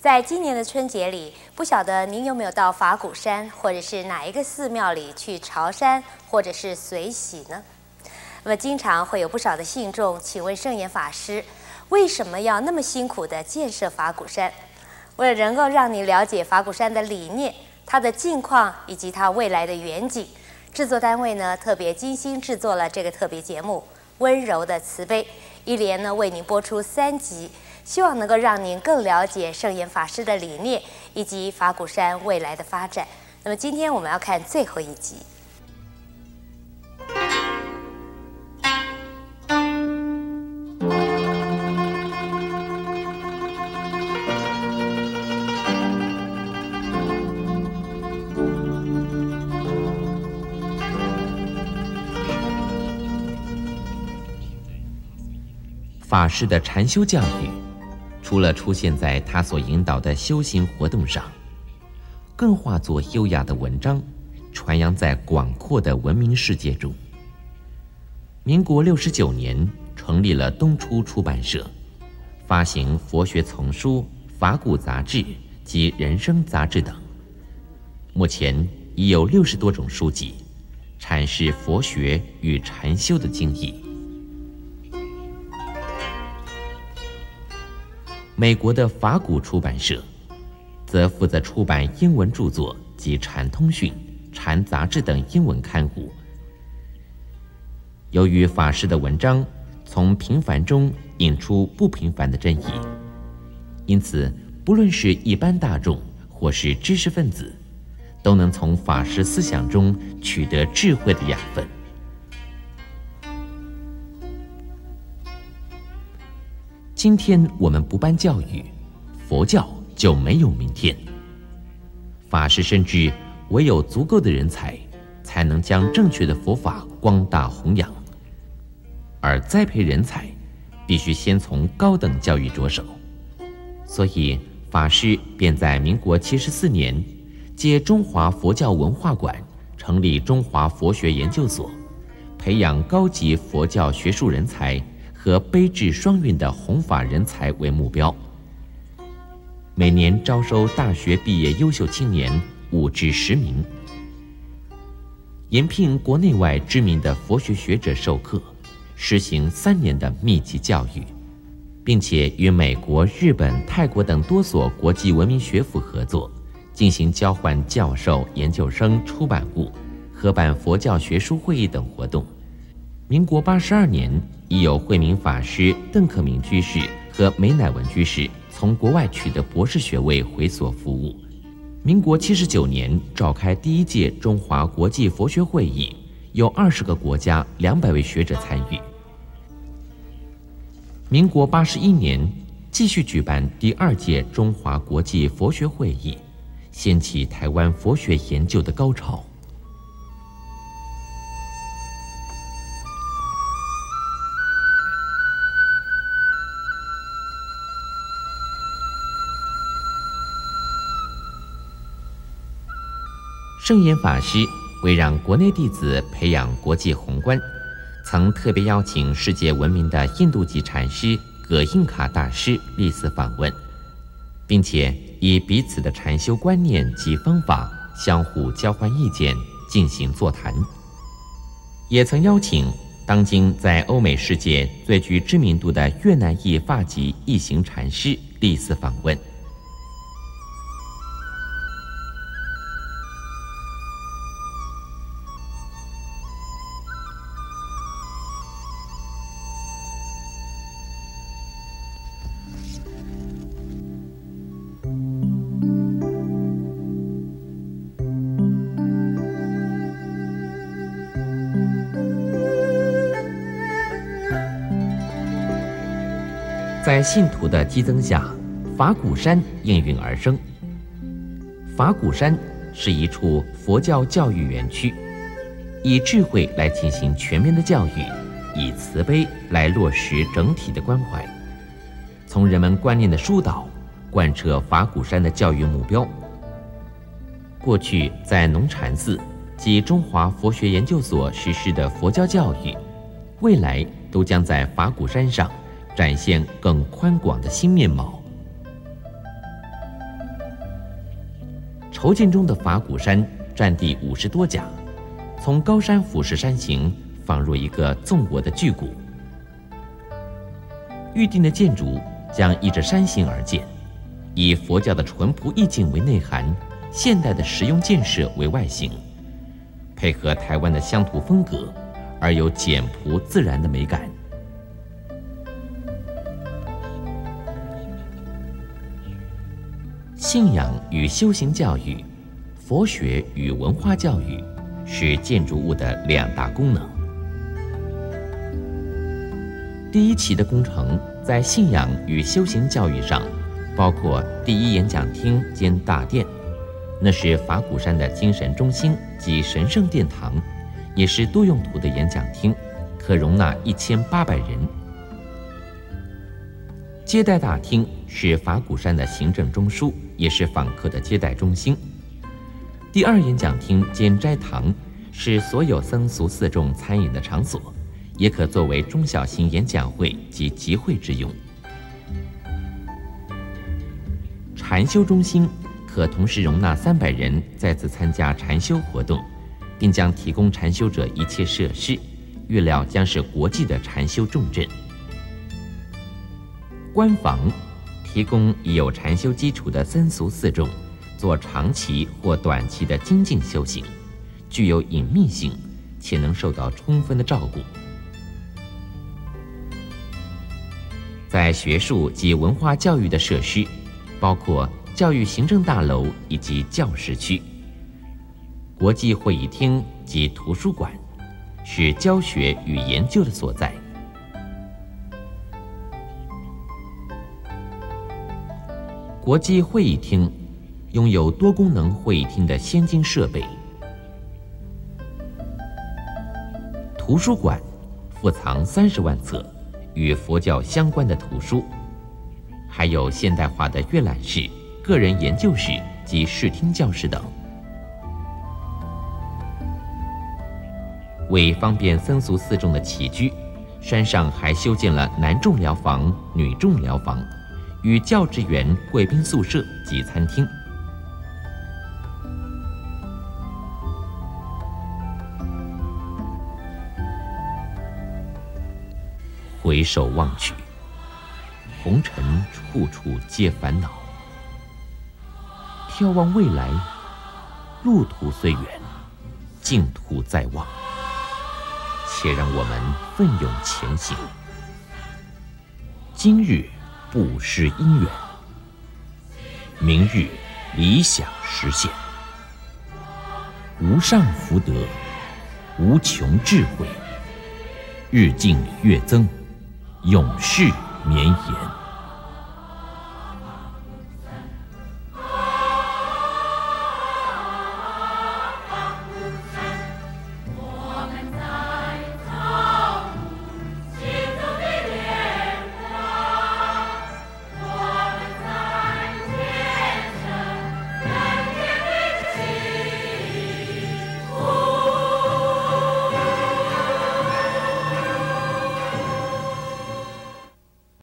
在今年的春节里，不晓得您有没有到法鼓山或者是哪一个寺庙里去朝山或者是随喜呢？那么经常会有不少的信众请问圣严法师，为什么要那么辛苦地建设法鼓山？为了能够让你了解法鼓山的理念、它的近况以及它未来的远景，制作单位呢特别精心制作了这个特别节目《温柔的慈悲》，一连呢为您播出三集，希望能够让您更了解圣严法师的理念以及法鼓山未来的发展。那么今天我们要看最后一集。法师的禅修教育，除了出现在他所引导的修行活动上，更化作优雅的文章，传扬在广阔的文明世界中。民国六十九年，成立了东初出版社，发行佛学丛书、法鼓杂志及人生杂志等。目前已有六十多种书籍，阐释佛学与禅修的精义。美国的法鼓出版社，则负责出版英文著作及禅通讯、禅杂志等英文刊物。由于法师的文章从平凡中引出不平凡的真义，因此不论是一般大众或是知识分子，都能从法师思想中取得智慧的养分。今天我们不办教育，佛教就没有明天。法师深知，唯有足够的人才，才能将正确的佛法光大弘扬。而栽培人才，必须先从高等教育着手。所以，法师便在民国七十四年，借中华佛教文化馆成立中华佛学研究所，培养高级佛教学术人才。和悲智双运的弘法人才为目标，每年招收大学毕业优秀青年五至十名，延聘国内外知名的佛学学者授课，实行三年的密集教育，并且与美国、日本、泰国等多所国际文明学府合作，进行交换教授、研究生出版物，合办佛教学术会议等活动。民国八十二年。已有慧明法师、邓克明居士和梅乃文居士从国外取得博士学位回所服务。民国七十九年召开第一届中华国际佛学会议，有二十个国家两百位学者参与。民国八十一年继续举办第二届中华国际佛学会议，掀起台湾佛学研究的高潮。圣严法师为让国内弟子培养国际宏观，曾特别邀请世界闻名的印度籍禅师葛印卡大师历次访问，并且以彼此的禅修观念及方法相互交换意见，进行座谈。也曾邀请当今在欧美世界最具知名度的越南裔法籍一行禅师历次访问。在信徒的激增下，法鼓山应运而生。法鼓山是一处佛教教育园区，以智慧来进行全面的教育，以慈悲来落实整体的关怀，从人们观念的疏导，贯彻法鼓山的教育目标。过去在农禅寺及中华佛学研究所实施的佛教教育，未来都将在法鼓山上。展现更宽广的新面貌。筹建中的法鼓山占地五十多甲，从高山俯视山形，仿若一个纵卧的巨谷。预定的建筑将依着山形而建，以佛教的淳朴意境为内涵，现代的实用建设为外形，配合台湾的乡土风格，而有简朴自然的美感。信仰与修行教育，佛学与文化教育，是建筑物的两大功能。第一期的工程在信仰与修行教育上，包括第一演讲厅兼大殿，那是法鼓山的精神中心及神圣殿堂，也是多用途的演讲厅，可容纳一千八百人。接待大厅是法鼓山的行政中枢，也是访客的接待中心。第二演讲厅兼斋堂是所有僧俗四众餐饮的场所。也可作为中小型演讲会及集会之用。禅修中心可同时容纳三百人在此参加禅修活动，并将提供禅修者一切设施，预料将是国际的禅修重镇。官房提供已有禅修基础的僧俗四众做长期或短期的精进修行，具有隐秘性，且能受到充分的照顾。在学术及文化教育的设施，包括教育行政大楼以及教室区、国际会议厅及图书馆，是教学与研究的所在。国际会议厅拥有多功能会议厅的先进设备，图书馆附藏三十万册。与佛教相关的图书，还有现代化的阅览室、个人研究室及视听教室等。为方便僧俗四众的起居，山上还修建了男众寮房、女众寮房，与教职员贵宾宿舍及餐厅。回首望去，红尘处处皆烦恼。眺望未来，路途虽远，净土在望。且让我们奋勇前行。今日不失因缘，明日理想实现。无上福德，无穷智慧，日进月增。永世绵延。